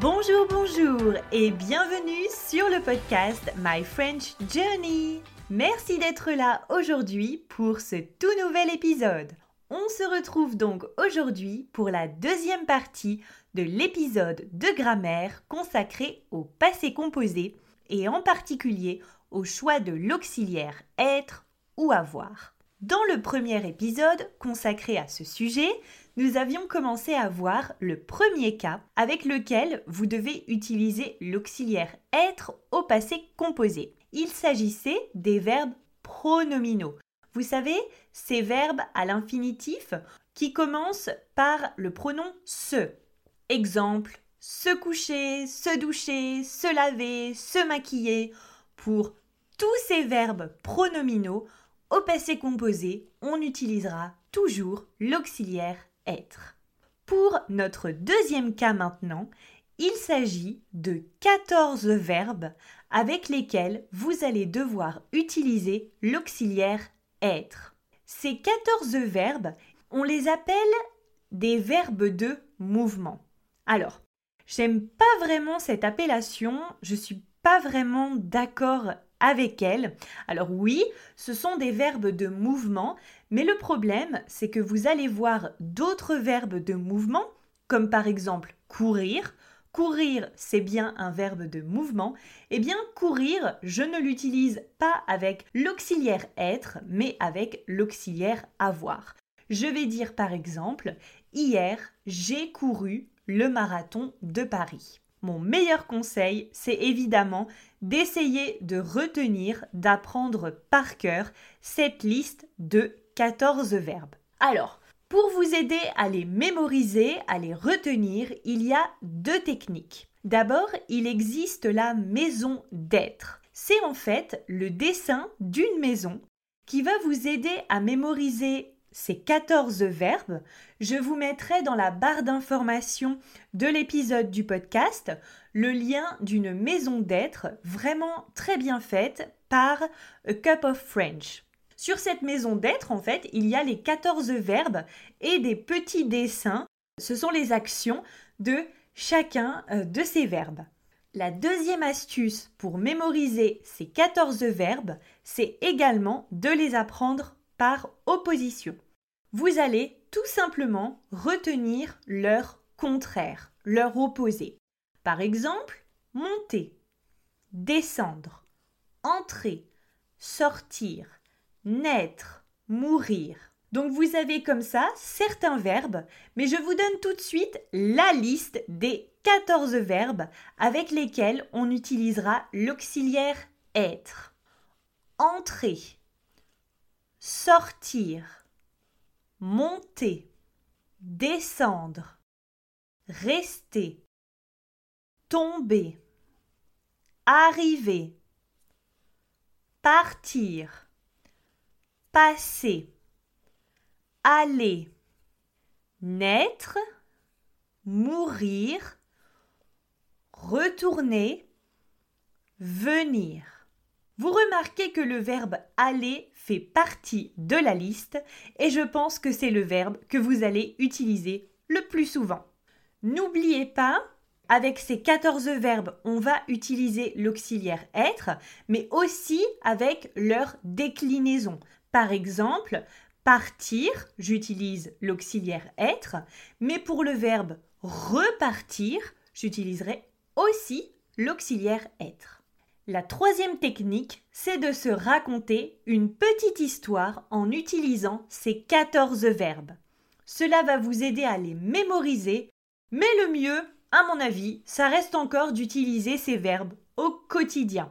Bonjour, bonjour et bienvenue sur le podcast My French Journey. Merci d'être là aujourd'hui pour ce tout nouvel épisode. On se retrouve donc aujourd'hui pour la deuxième partie de l'épisode de grammaire consacré au passé composé et en particulier au choix de l'auxiliaire être ou avoir. Dans le premier épisode consacré à ce sujet, nous avions commencé à voir le premier cas avec lequel vous devez utiliser l'auxiliaire être au passé composé. Il s'agissait des verbes pronominaux. Vous savez, ces verbes à l'infinitif qui commencent par le pronom se. Exemple, se coucher, se doucher, se laver, se maquiller. Pour tous ces verbes pronominaux, au passé composé, on utilisera toujours l'auxiliaire Pour notre deuxième cas maintenant, il s'agit de 14 verbes avec lesquels vous allez devoir utiliser l'auxiliaire être. Ces 14 verbes, on les appelle des verbes de mouvement. Alors, j'aime pas vraiment cette appellation, je suis pas vraiment d'accord avec elle. Alors oui, ce sont des verbes de mouvement, mais le problème, c'est que vous allez voir d'autres verbes de mouvement, comme par exemple courir. Courir, c'est bien un verbe de mouvement. Eh bien, courir, je ne l'utilise pas avec l'auxiliaire être, mais avec l'auxiliaire avoir. Je vais dire par exemple, hier, j'ai couru le marathon de Paris. Mon meilleur conseil, c'est évidemment d'essayer de retenir, d'apprendre par cœur cette liste de 14 verbes. Alors, pour vous aider à les mémoriser, à les retenir, il y a deux techniques. D'abord, il existe la maison d'être. C'est en fait le dessin d'une maison qui va vous aider à mémoriser ces 14 verbes. Je vous mettrai dans la barre d'information de l'épisode du podcast le lien d'une maison d'être vraiment très bien faite par A Cup of French. Sur cette maison d'être, en fait, il y a les 14 verbes et des petits dessins. Ce sont les actions de chacun euh, de ces verbes. La deuxième astuce pour mémoriser ces 14 verbes, c'est également de les apprendre par opposition. Vous allez tout simplement retenir leur contraire, leur opposé. Par exemple, monter, descendre, entrer, sortir, naître, mourir. Donc vous avez comme ça certains verbes, mais je vous donne tout de suite la liste des 14 verbes avec lesquels on utilisera l'auxiliaire être. Entrer, sortir, monter, descendre, rester, tomber, arriver, partir passer, aller, naître, mourir, retourner, venir. Vous remarquez que le verbe aller fait partie de la liste et je pense que c'est le verbe que vous allez utiliser le plus souvent. N'oubliez pas, avec ces 14 verbes, on va utiliser l'auxiliaire être, mais aussi avec leur déclinaison. Par exemple, partir, j'utilise l'auxiliaire être, mais pour le verbe repartir, j'utiliserai aussi l'auxiliaire être. La troisième technique, c'est de se raconter une petite histoire en utilisant ces 14 verbes. Cela va vous aider à les mémoriser, mais le mieux, à mon avis, ça reste encore d'utiliser ces verbes au quotidien.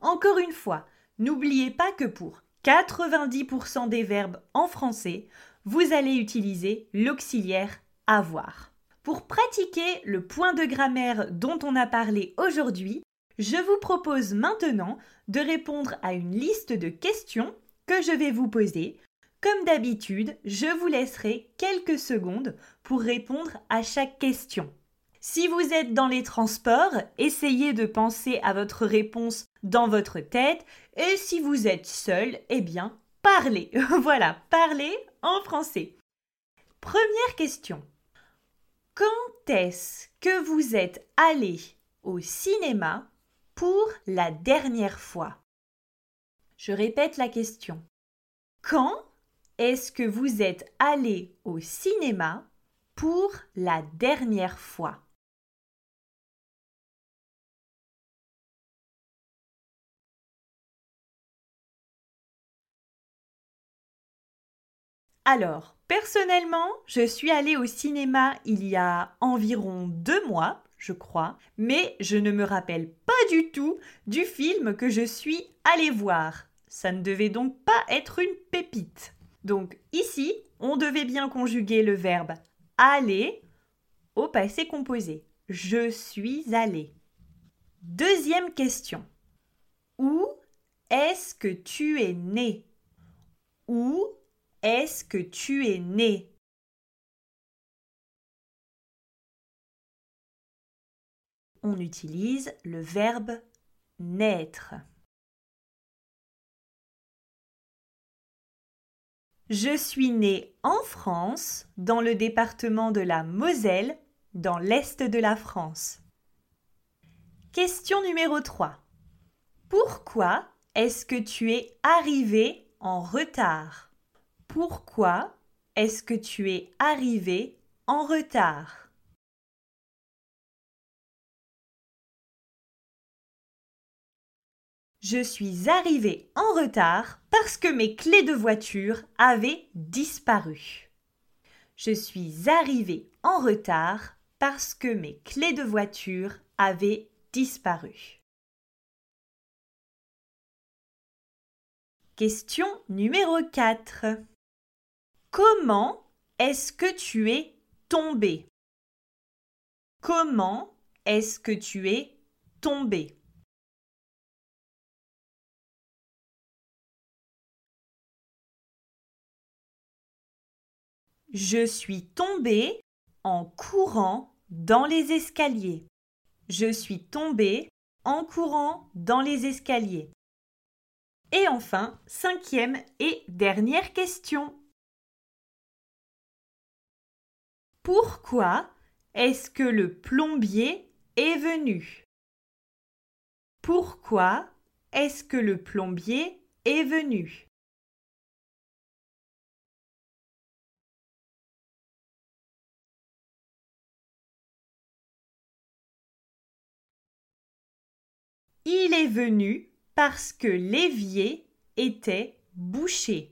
Encore une fois, n'oubliez pas que pour 90% des verbes en français, vous allez utiliser l'auxiliaire avoir. Pour pratiquer le point de grammaire dont on a parlé aujourd'hui, je vous propose maintenant de répondre à une liste de questions que je vais vous poser. Comme d'habitude, je vous laisserai quelques secondes pour répondre à chaque question. Si vous êtes dans les transports, essayez de penser à votre réponse dans votre tête et si vous êtes seul, eh bien, parlez. voilà, parlez en français. Première question. Quand est-ce que vous êtes allé au cinéma pour la dernière fois. Je répète la question. Quand est-ce que vous êtes allé au cinéma pour la dernière fois? Alors, personnellement, je suis allée au cinéma il y a environ deux mois je crois, mais je ne me rappelle pas du tout du film que je suis allée voir. Ça ne devait donc pas être une pépite. Donc ici, on devait bien conjuguer le verbe aller au passé composé. Je suis allé. Deuxième question. Où est-ce que tu es né? Où est-ce que tu es né? On utilise le verbe naître. Je suis né en France, dans le département de la Moselle, dans l'est de la France. Question numéro 3. Pourquoi est-ce que tu es arrivé en retard? Pourquoi est-ce que tu es arrivé en retard? Je suis arrivé en retard parce que mes clés de voiture avaient disparu. Je suis arrivé en retard parce que mes clés de voiture avaient disparu. Question numéro 4. Comment est-ce que tu es tombé Comment est-ce que tu es tombé Je suis tombé en courant dans les escaliers. Je suis tombé en courant dans les escaliers. Et enfin, cinquième et dernière question. Pourquoi est-ce que le plombier est venu? Pourquoi est-ce que le plombier est venu? Il est venu parce que l'évier était bouché.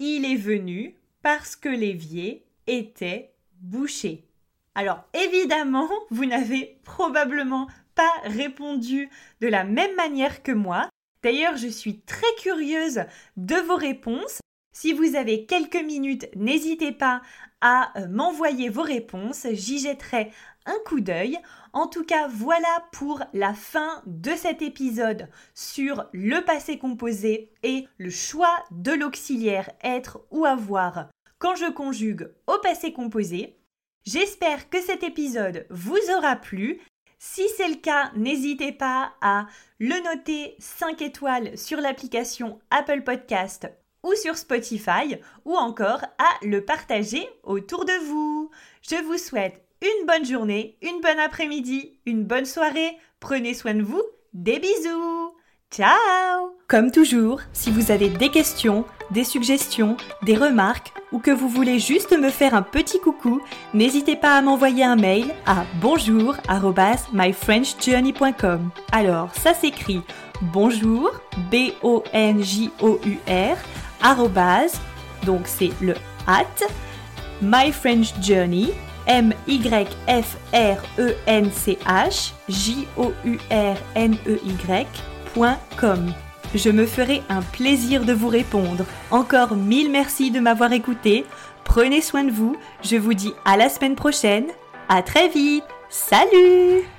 Il est venu parce que l'évier était bouché. Alors évidemment, vous n'avez probablement pas répondu de la même manière que moi. D'ailleurs, je suis très curieuse de vos réponses. Si vous avez quelques minutes, n'hésitez pas à m'envoyer vos réponses. J'y jetterai un coup d'œil. En tout cas, voilà pour la fin de cet épisode sur le passé composé et le choix de l'auxiliaire être ou avoir quand je conjugue au passé composé. J'espère que cet épisode vous aura plu. Si c'est le cas, n'hésitez pas à le noter 5 étoiles sur l'application Apple Podcast ou sur Spotify ou encore à le partager autour de vous. Je vous souhaite une bonne journée, une bonne après-midi, une bonne soirée. Prenez soin de vous. Des bisous. Ciao Comme toujours, si vous avez des questions, des suggestions, des remarques ou que vous voulez juste me faire un petit coucou, n'hésitez pas à m'envoyer un mail à bonjour@myfrenchjourney.com. Alors, ça s'écrit bonjour b o n j o u r donc c'est le at myfrenchjourney m y f r e n c h j o u r n e y.com. Je me ferai un plaisir de vous répondre. Encore mille merci de m'avoir écouté. Prenez soin de vous. Je vous dis à la semaine prochaine. À très vite. Salut